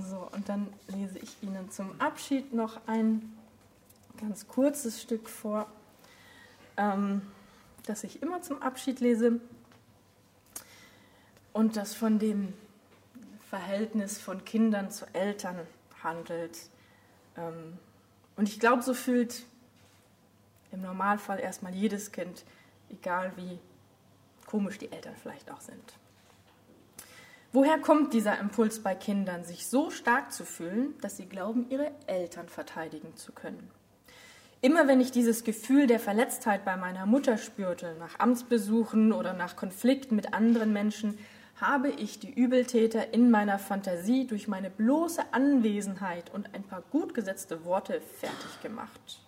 So, und dann lese ich Ihnen zum Abschied noch ein ganz kurzes Stück vor, ähm, das ich immer zum Abschied lese und das von dem Verhältnis von Kindern zu Eltern handelt. Ähm, und ich glaube, so fühlt im Normalfall erstmal jedes Kind, egal wie komisch die Eltern vielleicht auch sind. Woher kommt dieser Impuls bei Kindern, sich so stark zu fühlen, dass sie glauben, ihre Eltern verteidigen zu können? Immer wenn ich dieses Gefühl der Verletztheit bei meiner Mutter spürte, nach Amtsbesuchen oder nach Konflikten mit anderen Menschen, habe ich die Übeltäter in meiner Fantasie durch meine bloße Anwesenheit und ein paar gut gesetzte Worte fertig gemacht.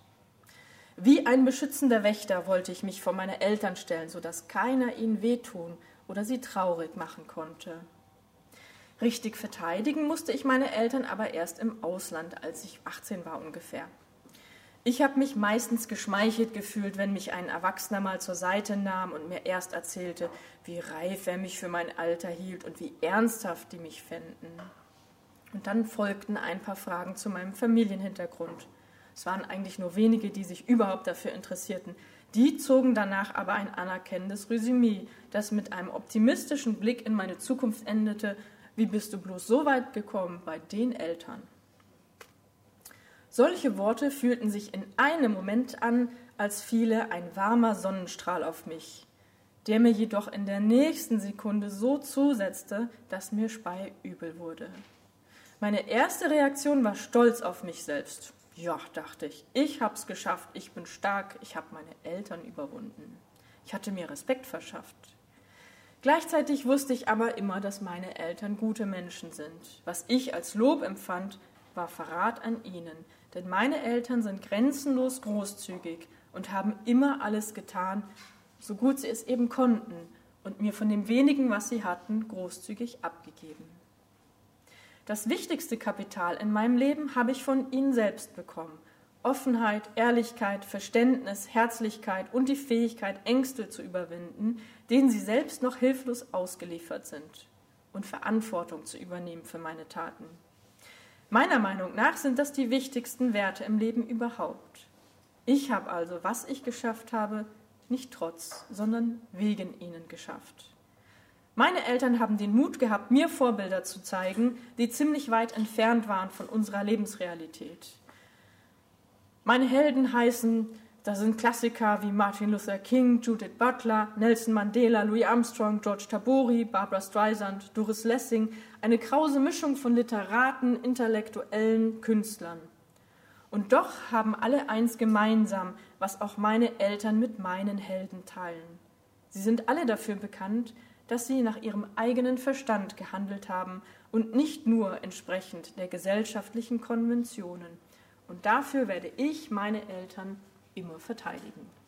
Wie ein beschützender Wächter wollte ich mich vor meine Eltern stellen, so dass keiner ihnen wehtun oder sie traurig machen konnte. Richtig verteidigen musste ich meine Eltern aber erst im Ausland, als ich 18 war ungefähr. Ich habe mich meistens geschmeichelt gefühlt, wenn mich ein Erwachsener mal zur Seite nahm und mir erst erzählte, wie reif er mich für mein Alter hielt und wie ernsthaft die mich fänden. Und dann folgten ein paar Fragen zu meinem Familienhintergrund. Es waren eigentlich nur wenige, die sich überhaupt dafür interessierten. Die zogen danach aber ein anerkennendes Resümee, das mit einem optimistischen Blick in meine Zukunft endete. Wie bist du bloß so weit gekommen bei den Eltern? Solche Worte fühlten sich in einem Moment an, als fiele ein warmer Sonnenstrahl auf mich, der mir jedoch in der nächsten Sekunde so zusetzte, dass mir speiübel wurde. Meine erste Reaktion war Stolz auf mich selbst. Ja, dachte ich, ich hab's geschafft, ich bin stark, ich habe meine Eltern überwunden. Ich hatte mir Respekt verschafft. Gleichzeitig wusste ich aber immer, dass meine Eltern gute Menschen sind. Was ich als Lob empfand, war Verrat an ihnen, denn meine Eltern sind grenzenlos großzügig und haben immer alles getan, so gut sie es eben konnten, und mir von dem wenigen, was sie hatten, großzügig abgegeben. Das wichtigste Kapital in meinem Leben habe ich von ihnen selbst bekommen. Offenheit, Ehrlichkeit, Verständnis, Herzlichkeit und die Fähigkeit, Ängste zu überwinden, denen sie selbst noch hilflos ausgeliefert sind, und Verantwortung zu übernehmen für meine Taten. Meiner Meinung nach sind das die wichtigsten Werte im Leben überhaupt. Ich habe also, was ich geschafft habe, nicht trotz, sondern wegen ihnen geschafft. Meine Eltern haben den Mut gehabt, mir Vorbilder zu zeigen, die ziemlich weit entfernt waren von unserer Lebensrealität. Meine Helden heißen da sind Klassiker wie Martin Luther King, Judith Butler, Nelson Mandela, Louis Armstrong, George Tabori, Barbara Streisand, Doris Lessing, eine krause Mischung von Literaten, Intellektuellen, Künstlern. Und doch haben alle eins gemeinsam, was auch meine Eltern mit meinen Helden teilen. Sie sind alle dafür bekannt, dass sie nach ihrem eigenen Verstand gehandelt haben und nicht nur entsprechend der gesellschaftlichen Konventionen. Und dafür werde ich meine Eltern immer verteidigen.